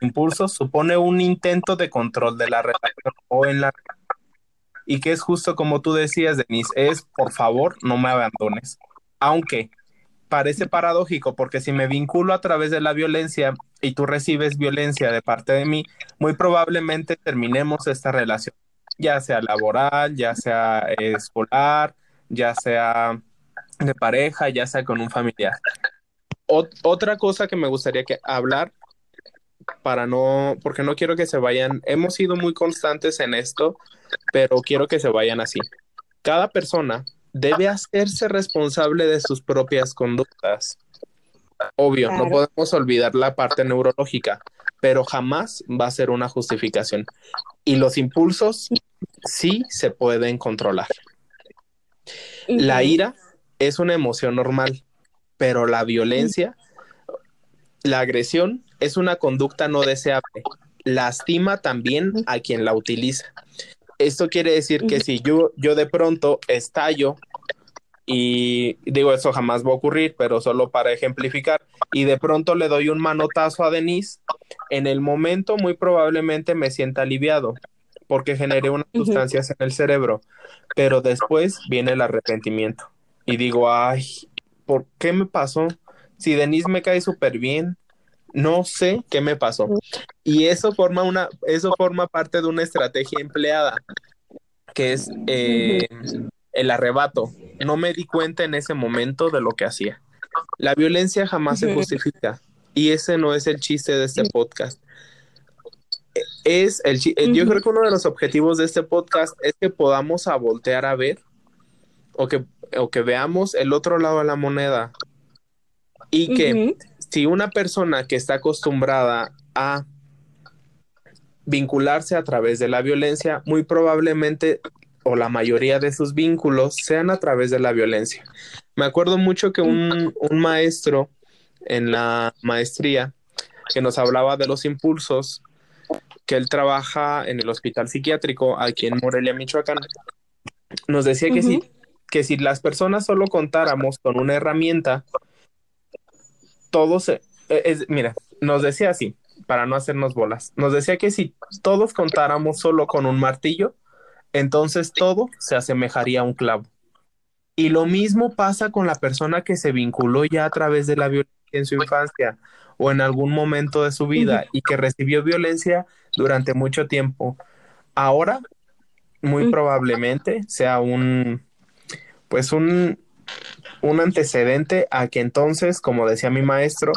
impulsos, supone un intento de control de la relación o en la y que es justo como tú decías, Denise, es por favor no me abandones. Aunque parece paradójico porque si me vinculo a través de la violencia y tú recibes violencia de parte de mí, muy probablemente terminemos esta relación, ya sea laboral, ya sea escolar, ya sea de pareja, ya sea con un familiar. otra cosa que me gustaría que hablar para no, porque no quiero que se vayan, hemos sido muy constantes en esto, pero quiero que se vayan así. Cada persona debe hacerse responsable de sus propias conductas. Obvio, no podemos olvidar la parte neurológica, pero jamás va a ser una justificación. Y los impulsos sí se pueden controlar. La ira es una emoción normal, pero la violencia, la agresión es una conducta no deseable. Lastima también a quien la utiliza. Esto quiere decir que si yo, yo de pronto estallo y digo, eso jamás va a ocurrir, pero solo para ejemplificar, y de pronto le doy un manotazo a Denise, en el momento muy probablemente me sienta aliviado, porque generé unas sustancias en el cerebro, pero después viene el arrepentimiento. Y digo, ay, ¿por qué me pasó? Si Denise me cae súper bien, no sé qué me pasó. Y eso forma una, eso forma parte de una estrategia empleada, que es eh, el arrebato. No me di cuenta en ese momento de lo que hacía. La violencia jamás se justifica. Y ese no es el chiste de este podcast. Es el eh, yo creo que uno de los objetivos de este podcast es que podamos a voltear a ver o que, o que veamos el otro lado de la moneda y que si una persona que está acostumbrada a vincularse a través de la violencia, muy probablemente o la mayoría de sus vínculos sean a través de la violencia. Me acuerdo mucho que un, un maestro en la maestría que nos hablaba de los impulsos, que él trabaja en el hospital psiquiátrico aquí en Morelia, Michoacán, nos decía que, si, que si las personas solo contáramos con una herramienta, todos, e, es, mira, nos decía así, para no hacernos bolas, nos decía que si todos contáramos solo con un martillo, entonces todo se asemejaría a un clavo. Y lo mismo pasa con la persona que se vinculó ya a través de la violencia en su infancia o en algún momento de su vida y que recibió violencia durante mucho tiempo. Ahora, muy probablemente sea un, pues un, un antecedente a que entonces, como decía mi maestro,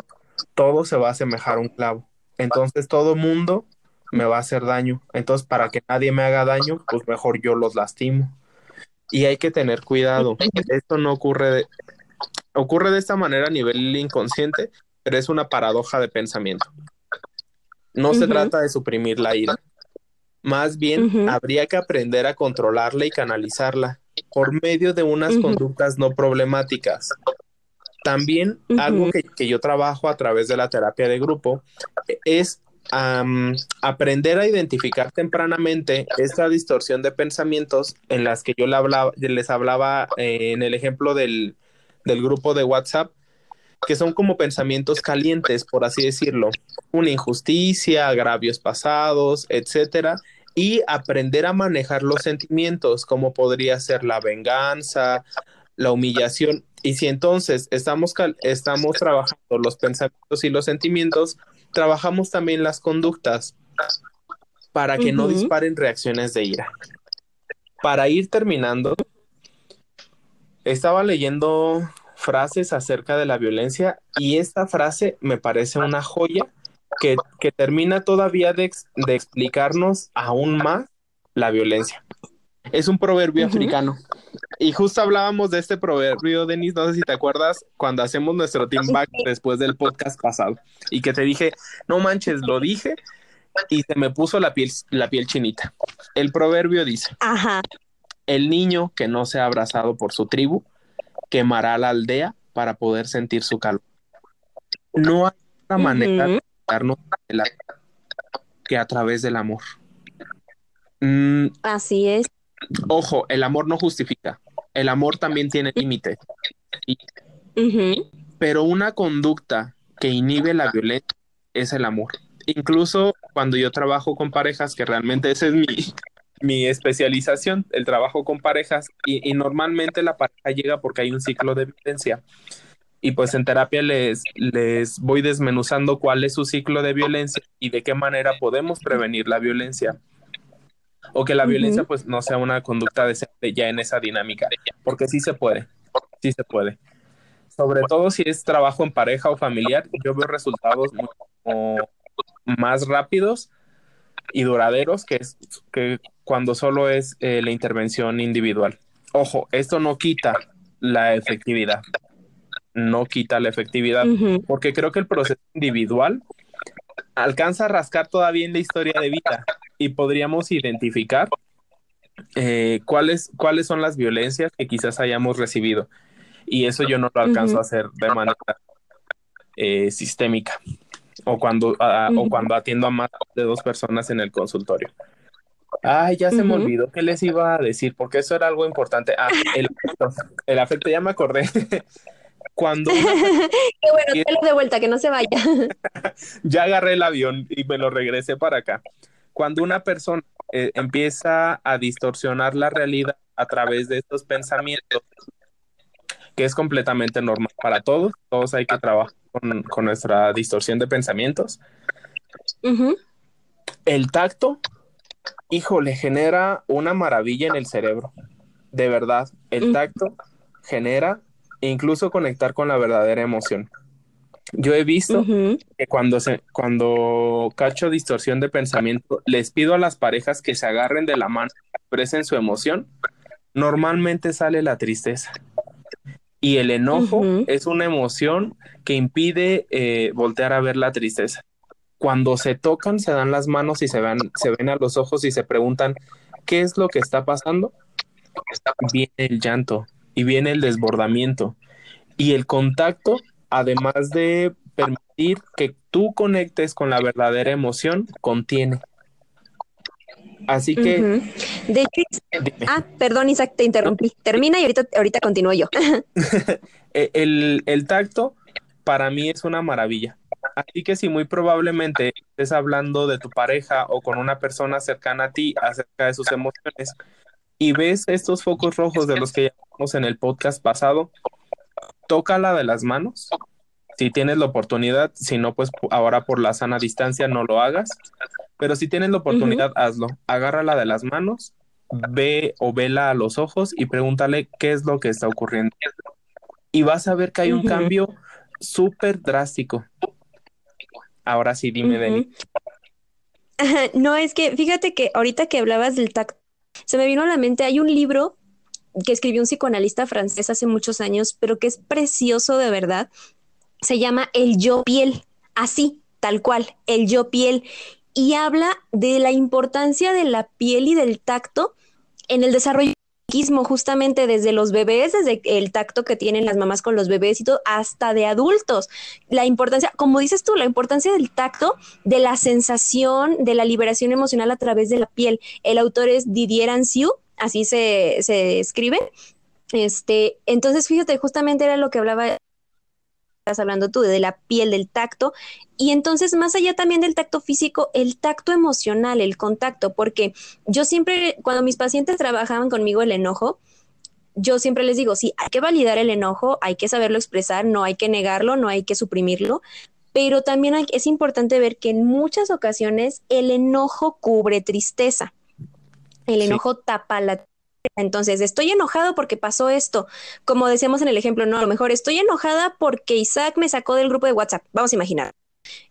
todo se va a asemejar a un clavo. Entonces todo mundo me va a hacer daño. Entonces, para que nadie me haga daño, pues mejor yo los lastimo. Y hay que tener cuidado. Esto no ocurre de, ocurre de esta manera a nivel inconsciente, pero es una paradoja de pensamiento. No se trata de suprimir la ira. Más bien, habría que aprender a controlarla y canalizarla por medio de unas conductas no problemáticas. También algo que, yo trabajo a través de la terapia de grupo es aprender a identificar tempranamente esta distorsión de pensamientos en las que yo les hablaba eh, en el ejemplo del, del grupo de WhatsApp, que son como pensamientos calientes, por así decirlo, una injusticia, agravios pasados, etcétera, y aprender a manejar los sentimientos, como podría ser la venganza, la humillación. Y si entonces estamos, estamos trabajando los pensamientos y los sentimientos, trabajamos también las conductas para que no disparen reacciones de ira. Para ir terminando, estaba leyendo frases acerca de la violencia y esta frase me parece una joya que, termina todavía de, explicarnos aún más la violencia. Es un proverbio africano. Y justo hablábamos de este proverbio, Denis, no sé si te acuerdas, cuando hacemos nuestro team back después del podcast pasado. Y que te dije, no manches, lo dije y se me puso la piel, la piel chinita. El proverbio dice, Ajá. el niño que no se ha abrazado por su tribu, quemará la aldea para poder sentir su calor. No hay otra manera de darnos que a través del amor. Mm, Así es. Ojo, el amor no justifica. El amor también tiene límites. Pero una conducta que inhibe la violencia es el amor. Incluso cuando yo trabajo con parejas, que realmente ese es mi, mi especialización, el trabajo con parejas, y, normalmente la pareja llega porque hay un ciclo de violencia. Y pues en terapia les, les voy desmenuzando cuál es su ciclo de violencia y de qué manera podemos prevenir la violencia. O que la violencia pues no sea una conducta decente ya en esa dinámica, porque sí se puede, sí se puede. Sobre todo si es trabajo en pareja o familiar, yo veo resultados más rápidos y duraderos que, es, que cuando solo es eh, la intervención individual. Ojo, esto no quita la efectividad, no quita la efectividad, porque creo que el proceso individual alcanza a rascar todavía en la historia de vida y podríamos identificar eh, cuáles, cuáles son las violencias que quizás hayamos recibido. Y eso yo no lo alcanzo a hacer de manera eh, sistémica o cuando, o cuando atiendo a más de dos personas en el consultorio. Ay, ya se me olvidó qué les iba a decir, porque eso era algo importante. Ah, el afecto, el afecto, ya me acordé. Cuando. Qué bueno, de vuelta, que no se vaya. ya agarré el avión y me lo regresé para acá. Cuando una persona eh, empieza a distorsionar la realidad a través de estos pensamientos, que es completamente normal para todos. Todos hay que trabajar con, nuestra distorsión de pensamientos. El tacto, híjole, genera una maravilla en el cerebro. De verdad, el tacto genera incluso conectar con la verdadera emoción. Yo he visto que cuando se, cuando cacho distorsión de pensamiento, les pido a las parejas que se agarren de la mano, expresen su emoción. Normalmente sale la tristeza. Y el enojo es una emoción que impide eh, voltear a ver la tristeza. Cuando se tocan, se dan las manos y se, van, se ven a los ojos y se preguntan, ¿qué es lo que está pasando? Viene el llanto y viene el desbordamiento. Y el contacto además de permitir que tú conectes con la verdadera emoción, contiene. Así que. De hecho, ah, perdón, Isaac, te interrumpí. Termina y ahorita, ahorita continúo yo. E, el, el tacto para mí es una maravilla. Así que si muy probablemente estés hablando de tu pareja o con una persona cercana a ti acerca de sus emociones y ves estos focos rojos de los que llamamos en el podcast pasado, tócala de las manos. Si tienes la oportunidad, si no, pues ahora por la sana distancia no lo hagas. Pero si tienes la oportunidad, hazlo. Agárrala de las manos, ve o vela a los ojos y pregúntale qué es lo que está ocurriendo. Y vas a ver que hay un cambio súper drástico. Ahora sí, dime, Deni. No, es que fíjate que ahorita que hablabas del tacto, se me vino a la mente, hay un libro que escribió un psicoanalista francés hace muchos años, pero que es precioso de verdad. Se llama El yo piel, así, tal cual, el yo piel. Y habla de la importancia de la piel y del tacto en el desarrollo justamente desde los bebés, desde el tacto que tienen las mamás con los bebés y todo, hasta de adultos. La importancia, como dices tú, la importancia del tacto, de la sensación, de la liberación emocional a través de la piel. El autor es Didier Ansiu así se, se escribe. Este, entonces, fíjate, justamente era lo que hablaba, estás hablando tú, de la piel, del tacto. Y entonces, más allá también del tacto físico, el tacto emocional, el contacto, porque yo siempre, cuando mis pacientes trabajaban conmigo el enojo, yo siempre les digo, sí, hay que validar el enojo, hay que saberlo expresar, no hay que negarlo, no hay que suprimirlo, pero también es importante ver que en muchas ocasiones el enojo cubre tristeza. El enojo tapa la entonces, estoy enojado porque pasó esto. Como decíamos en el ejemplo, no, a lo mejor estoy enojada porque Isaac me sacó del grupo de WhatsApp. Vamos a imaginar.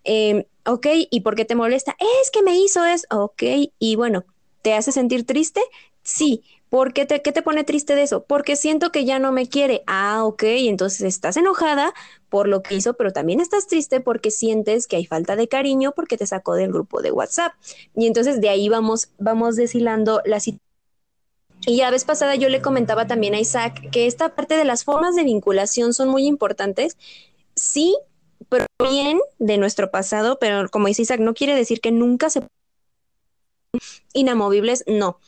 Eh, ok, ¿y por qué te molesta? Es que me hizo eso. Ok, y bueno, ¿te hace sentir triste? Sí. ¿Por qué te, qué te pone triste de eso? Porque siento que ya no me quiere. Ah, ok, entonces estás enojada por lo que hizo, pero también estás triste porque sientes que hay falta de cariño porque te sacó del grupo de WhatsApp. Y entonces de ahí vamos, vamos deshilando la situación. Y ya vez pasada yo le comentaba también a Isaac que esta parte de las formas de vinculación son muy importantes. Sí, pero bien de nuestro pasado, pero como dice Isaac, no quiere decir que nunca se inamovibles, no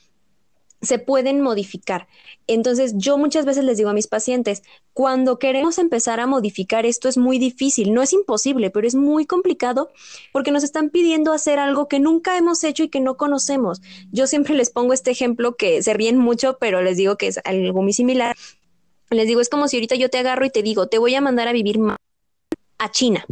se pueden modificar. Entonces, yo muchas veces les digo a mis pacientes, cuando queremos empezar a modificar esto es muy difícil, no es imposible, pero es muy complicado porque nos están pidiendo hacer algo que nunca hemos hecho y que no conocemos. Yo siempre les pongo este ejemplo que se ríen mucho, pero les digo que es algo muy similar. Les digo, es como si ahorita yo te agarro y te digo, te voy a mandar a vivir a China.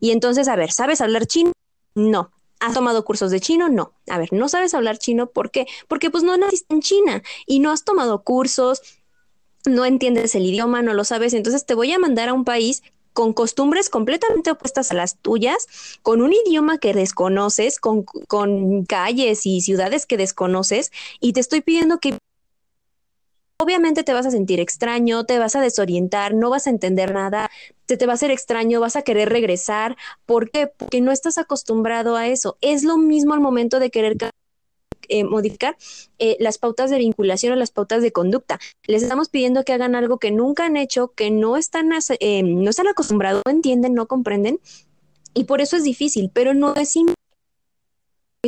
Y entonces, a ver, ¿sabes hablar chino? No. ¿Has tomado cursos de chino? No. A ver, no sabes hablar chino, ¿por qué? Porque pues no naciste en China y no has tomado cursos, no entiendes el idioma, no lo sabes, entonces te voy a mandar a un país con costumbres completamente opuestas a las tuyas, con un idioma que desconoces, con, con calles y ciudades que desconoces, y te estoy pidiendo que obviamente te vas a sentir extraño, te vas a desorientar, no vas a entender nada, te, te va a ser extraño, vas a querer regresar. ¿Por qué? Porque no estás acostumbrado a eso. Es lo mismo al momento de querer eh, modificar eh, las pautas de vinculación o las pautas de conducta. Les estamos pidiendo que hagan algo que nunca han hecho, que no están, eh, no están acostumbrados, no entienden, no comprenden. Y por eso es difícil, pero no es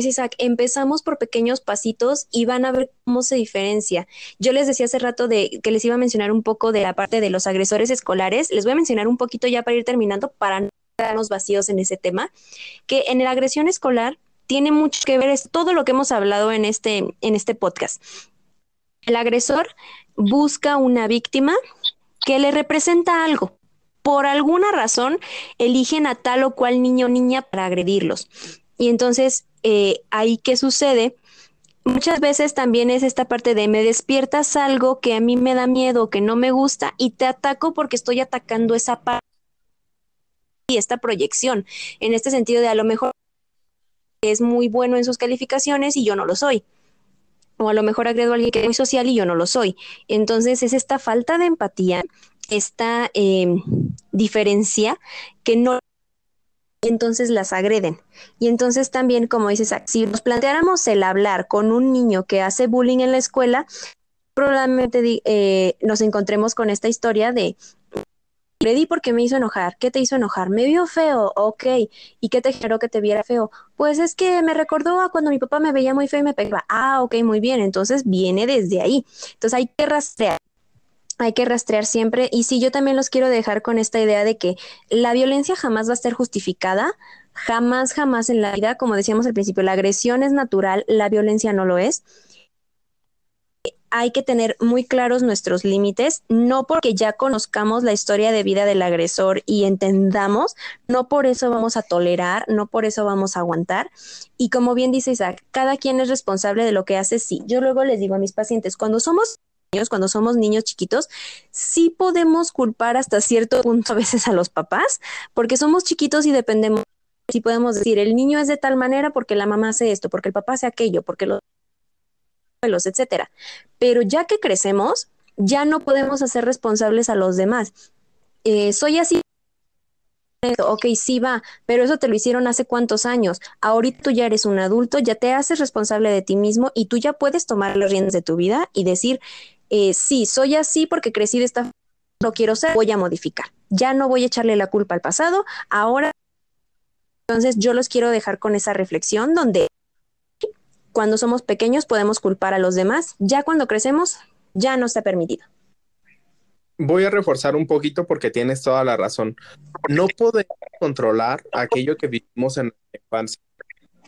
Isaac, empezamos por pequeños pasitos y van a ver cómo se diferencia. Yo les decía hace rato de que les iba a mencionar un poco de la parte de los agresores escolares. Les voy a mencionar un poquito ya para ir terminando para no quedarnos vacíos en ese tema, que en la agresión escolar tiene mucho que ver, es todo lo que hemos hablado en este, en este podcast. El agresor busca una víctima que le representa algo. Por alguna razón, eligen a tal o cual niño o niña para agredirlos. Y entonces, eh, ahí qué sucede, muchas veces también es esta parte de me despiertas algo que a mí me da miedo, que no me gusta, y te ataco porque estoy atacando esa parte y esta proyección. En este sentido de a lo mejor es muy bueno en sus calificaciones y yo no lo soy. O a lo mejor agredo a alguien que es muy social y yo no lo soy. Entonces es esta falta de empatía, esta em, diferencia que no entonces las agreden. Y entonces también, como dices, si nos planteáramos el hablar con un niño que hace bullying en la escuela, probablemente eh, nos encontremos con esta historia de le di porque me hizo enojar. ¿Qué te hizo enojar? Me vio feo, ok. ¿Y qué te generó que te viera feo? Pues es que me recordó a cuando mi papá me veía muy feo y me pegaba. Ah, ok, muy bien. Entonces viene desde ahí. Entonces hay que rastrear hay que rastrear siempre. Y sí, yo también los quiero dejar con esta idea de que la violencia jamás va a estar justificada, jamás, jamás en la vida, como decíamos al principio, la agresión es natural, la violencia no lo es. Hay que tener muy claros nuestros límites, no porque ya conozcamos la historia de vida del agresor y entendamos, no por eso vamos a tolerar, no por eso vamos a aguantar. Y como bien dice Isaac, cada quien es responsable de lo que hace, sí. Yo luego les digo a mis pacientes, cuando somos cuando somos niños chiquitos, sí podemos culpar hasta cierto punto a veces a los papás, porque somos chiquitos y dependemos. Si podemos decir, el niño es de tal manera porque la mamá hace esto, porque el papá hace aquello, porque los abuelos, etcétera. Pero ya que crecemos, ya no podemos hacer responsables a los demás. Eh, soy así ok, sí va, pero eso te lo hicieron hace cuántos años. Ahorita tú ya eres un adulto, ya te haces responsable de ti mismo y tú ya puedes tomar las riendas de tu vida y decir, eh, sí, soy así porque crecí de esta no quiero ser, voy a modificar. Ya no voy a echarle la culpa al pasado, ahora. Entonces yo los quiero dejar con esa reflexión donde cuando somos pequeños podemos culpar a los demás, ya cuando crecemos ya no está permitido. Voy a reforzar un poquito porque tienes toda la razón. No podemos controlar aquello que vivimos en la infancia,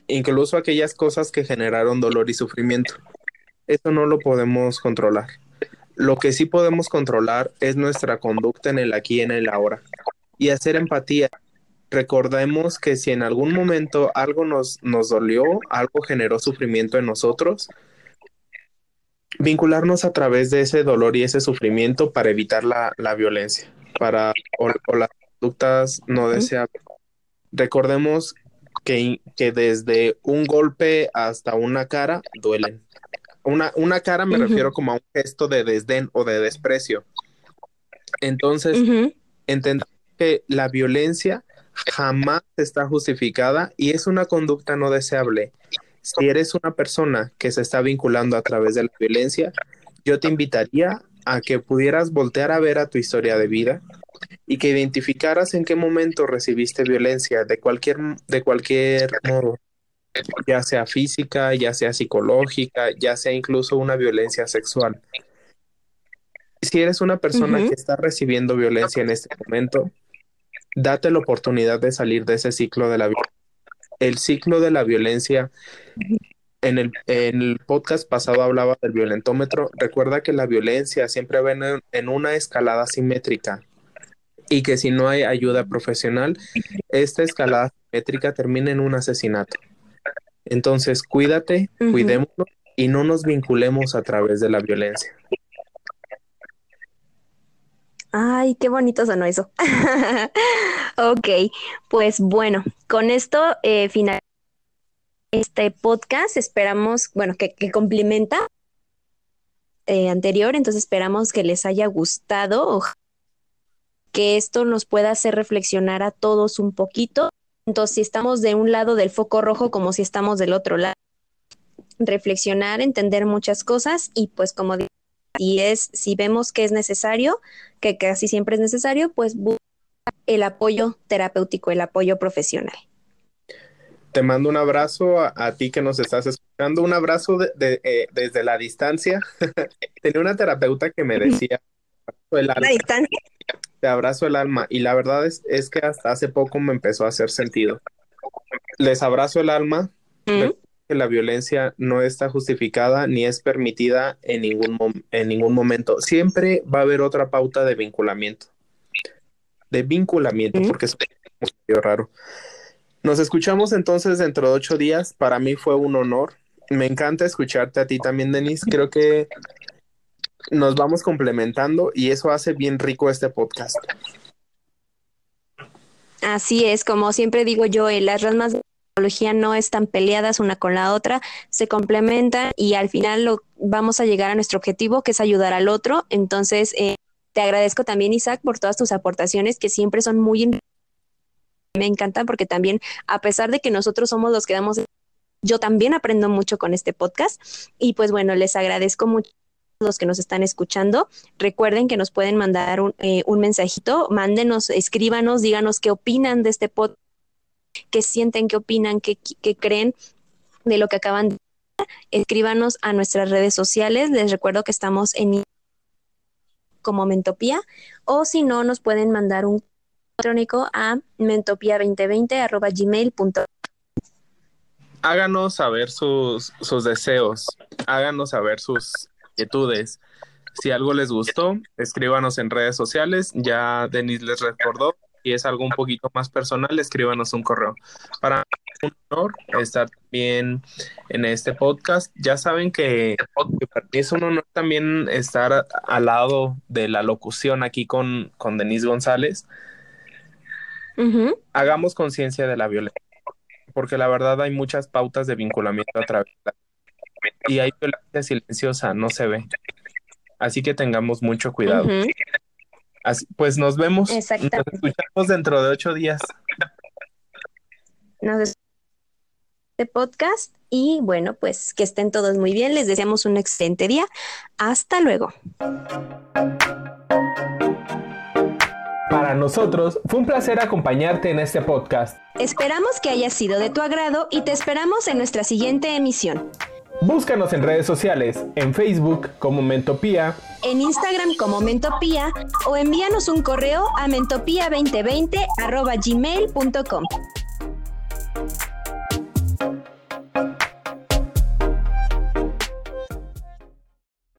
incluso aquellas cosas que generaron dolor y sufrimiento. Eso no lo podemos controlar. Lo que sí podemos controlar es nuestra conducta en el aquí y en el ahora. Y hacer empatía. Recordemos que si en algún momento algo nos, nos dolió, algo generó sufrimiento en nosotros, vincularnos a través de ese dolor y ese sufrimiento para evitar la, violencia, para o, las conductas no deseables. Recordemos que, que desde un golpe hasta una cara duelen una, una cara me refiero como a un gesto de desdén o de desprecio. Entonces, entender que la violencia jamás está justificada y es una conducta no deseable. Si eres una persona que se está vinculando a través de la violencia, yo te invitaría a que pudieras voltear a ver a tu historia de vida y que identificaras en qué momento recibiste violencia de cualquier, de cualquier modo ya sea física, ya sea psicológica, ya sea incluso una violencia sexual. Si eres una persona que está recibiendo violencia en este momento, date la oportunidad de salir de ese ciclo de la violencia. El ciclo de la violencia, en el, en el podcast pasado hablaba del violentómetro. Recuerda que la violencia siempre va en, en una escalada simétrica y que si no hay ayuda profesional, esta escalada simétrica termina en un asesinato. Entonces, cuídate, cuidémonos y no nos vinculemos a través de la violencia. Ay, qué bonito sonó eso. ok, pues bueno, con esto eh, final este podcast. Esperamos, bueno, que, complementa eh, anterior, entonces esperamos que les haya gustado, que esto nos pueda hacer reflexionar a todos un poquito entonces, si estamos de un lado del foco rojo como si estamos del otro lado. Reflexionar, entender muchas cosas y pues como y es si vemos que es necesario, que casi siempre es necesario, pues el apoyo terapéutico, el apoyo profesional. Te mando un abrazo a, ti que nos estás escuchando, un abrazo de, eh, desde la distancia. Tenía una terapeuta que me decía, ¿La distancia? te abrazo el alma y la verdad es, es que hasta hace poco me empezó a hacer sentido. Les abrazo el alma que la violencia no está justificada ni es permitida en ningún, en ningún momento. Siempre va a haber otra pauta de vinculamiento. De vinculamiento, porque es muy raro. Nos escuchamos entonces dentro de ocho días. Para mí fue un honor. Me encanta escucharte a ti también, Denise. Creo que nos vamos complementando y eso hace bien rico este podcast. Así es, como siempre digo yo, eh, las ramas de no están peleadas una con la otra, se complementan y al final lo, vamos a llegar a nuestro objetivo, que es ayudar al otro. Entonces, eh, te agradezco también, Isaac, por todas tus aportaciones que siempre son muy me encantan porque también, a pesar de que nosotros somos los que damos, yo también aprendo mucho con este podcast y pues bueno, les agradezco mucho los que nos están escuchando. Recuerden que nos pueden mandar un, eh, un mensajito, mándenos, escríbanos, díganos qué opinan de este podcast, qué sienten, qué opinan, qué, creen de lo que acaban de escríbanos a nuestras redes sociales. Les recuerdo que estamos en como Mentopía o si no nos pueden mandar un electrónico a mentopia2020 Háganos saber sus, sus deseos, háganos saber sus inquietudes. Si algo les gustó, escríbanos en redes sociales. Ya Denis les recordó. Si es algo un poquito más personal, escríbanos un correo. Para un honor estar también en este podcast. Ya saben que, para mí es un honor también estar al lado de la locución aquí con, con Denise González. Hagamos conciencia de la violencia, porque la verdad hay muchas pautas de vinculamiento a través de la y hay violencia silenciosa, no se ve. Así que tengamos mucho cuidado. Pues nos vemos. Nos escuchamos dentro de ocho días. Nos este podcast y bueno, pues que estén todos muy bien. Les deseamos un excelente día. Hasta luego. Para nosotros fue un placer acompañarte en este podcast. Esperamos que haya sido de tu agrado y te esperamos en nuestra siguiente emisión. Búscanos en redes sociales, en Facebook como Mentopía, en Instagram como Mentopía o envíanos un correo a mentopía2020 gmail.com.